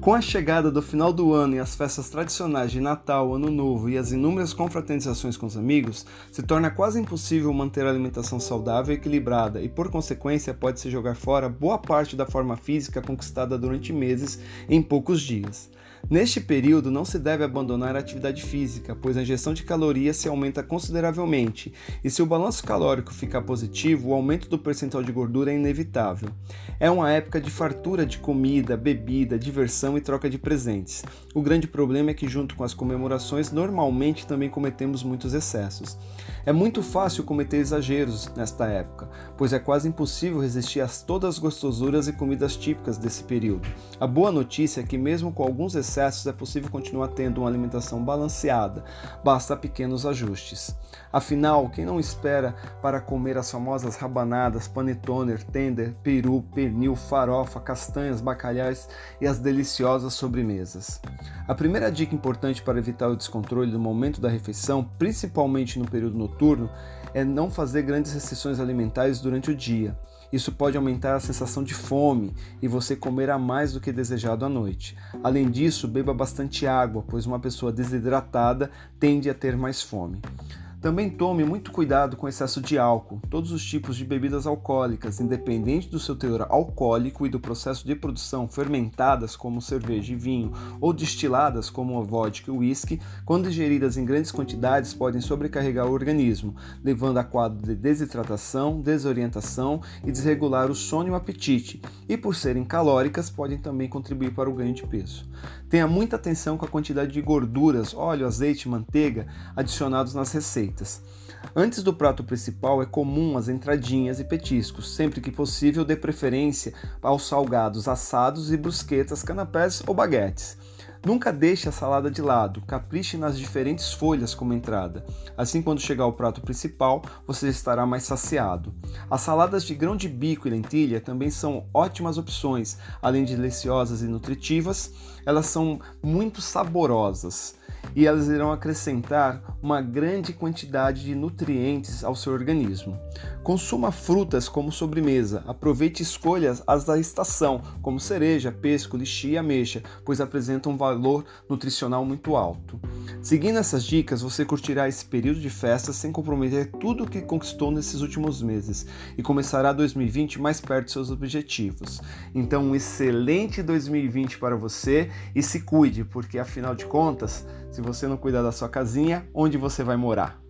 Com a chegada do final do ano e as festas tradicionais de Natal, Ano Novo e as inúmeras confraternizações com os amigos, se torna quase impossível manter a alimentação saudável e equilibrada e, por consequência, pode-se jogar fora boa parte da forma física conquistada durante meses em poucos dias. Neste período, não se deve abandonar a atividade física, pois a ingestão de calorias se aumenta consideravelmente, e se o balanço calórico ficar positivo, o aumento do percentual de gordura é inevitável. É uma época de fartura de comida, bebida, diversão e troca de presentes. O grande problema é que, junto com as comemorações, normalmente também cometemos muitos excessos. É muito fácil cometer exageros nesta época, pois é quase impossível resistir a todas as gostosuras e comidas típicas desse período. A boa notícia é que, mesmo com alguns excessos, é possível continuar tendo uma alimentação balanceada, basta pequenos ajustes. Afinal, quem não espera para comer as famosas rabanadas, panetoner, tender, peru, pernil, farofa, castanhas, bacalhais e as deliciosas sobremesas? A primeira dica importante para evitar o descontrole no momento da refeição, principalmente no período noturno, é não fazer grandes restrições alimentares durante o dia. Isso pode aumentar a sensação de fome e você comerá mais do que desejado à noite. Além disso, beba bastante água, pois uma pessoa desidratada tende a ter mais fome. Também tome muito cuidado com excesso de álcool. Todos os tipos de bebidas alcoólicas, independente do seu teor alcoólico e do processo de produção, fermentadas como cerveja e vinho, ou destiladas como vodka e whisky, quando ingeridas em grandes quantidades, podem sobrecarregar o organismo, levando a quadro de desidratação, desorientação e desregular o sono e o apetite. E por serem calóricas, podem também contribuir para o ganho de peso. Tenha muita atenção com a quantidade de gorduras, óleo, azeite manteiga adicionados nas receitas receitas. Antes do prato principal, é comum as entradinhas e petiscos, sempre que possível, dê preferência aos salgados assados e brusquetas, canapés ou baguetes. Nunca deixe a salada de lado, capriche nas diferentes folhas como entrada. Assim, quando chegar ao prato principal, você estará mais saciado. As saladas de grão de bico e lentilha também são ótimas opções, além de deliciosas e nutritivas, elas são muito saborosas e elas irão acrescentar uma grande quantidade de nutrientes ao seu organismo. Consuma frutas como sobremesa. Aproveite escolhas as da estação, como cereja, pesco, lixia e ameixa, pois apresentam um valor nutricional muito alto. Seguindo essas dicas, você curtirá esse período de festas sem comprometer tudo o que conquistou nesses últimos meses e começará 2020 mais perto de seus objetivos. Então, um excelente 2020 para você e se cuide, porque afinal de contas, se você não cuidar da sua casinha, onde você vai morar?